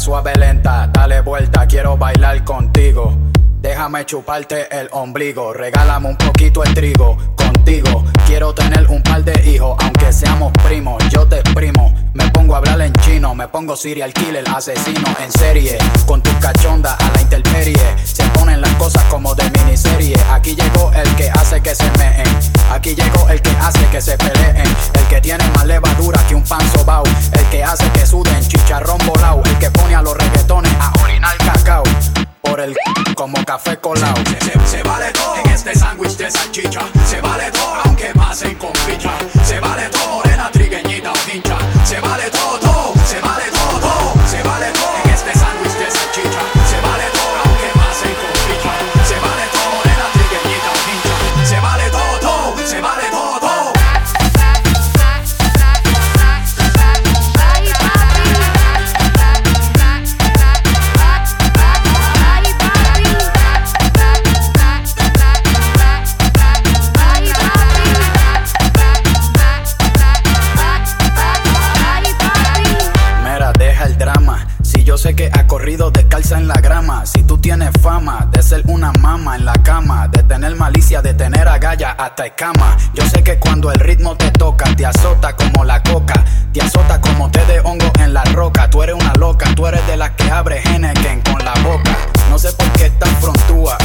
suave, lenta. Dale vuelta, quiero bailar contigo. Déjame chuparte el ombligo, regálame un poquito el trigo contigo. Quiero tener un par de hijos, aunque seamos primos. Yo te exprimo, me pongo a hablar en chino, me pongo serial killer, asesino en serie. Con tus cachondas a la intemperie, se ponen las cosas como de miniserie. Aquí llegó el que hace que se meen, aquí llegó el que hace que se peleen. El que tiene más levadura que un pan sobao, el que hace que suden chicharrón como café colado. Se, vale todo en este sándwich de salchicha. Se vale todo aunque pasen con ficha. Se vale Yo sé que ha corrido descalza en la grama. Si tú tienes fama de ser una mama en la cama, de tener malicia, de tener agalla hasta escama. Yo sé que cuando el ritmo te toca, te azota como la coca, te azota como te de hongo en la roca. Tú eres una loca, tú eres de las que abre Henneken con la boca. No sé por qué tan frontúa,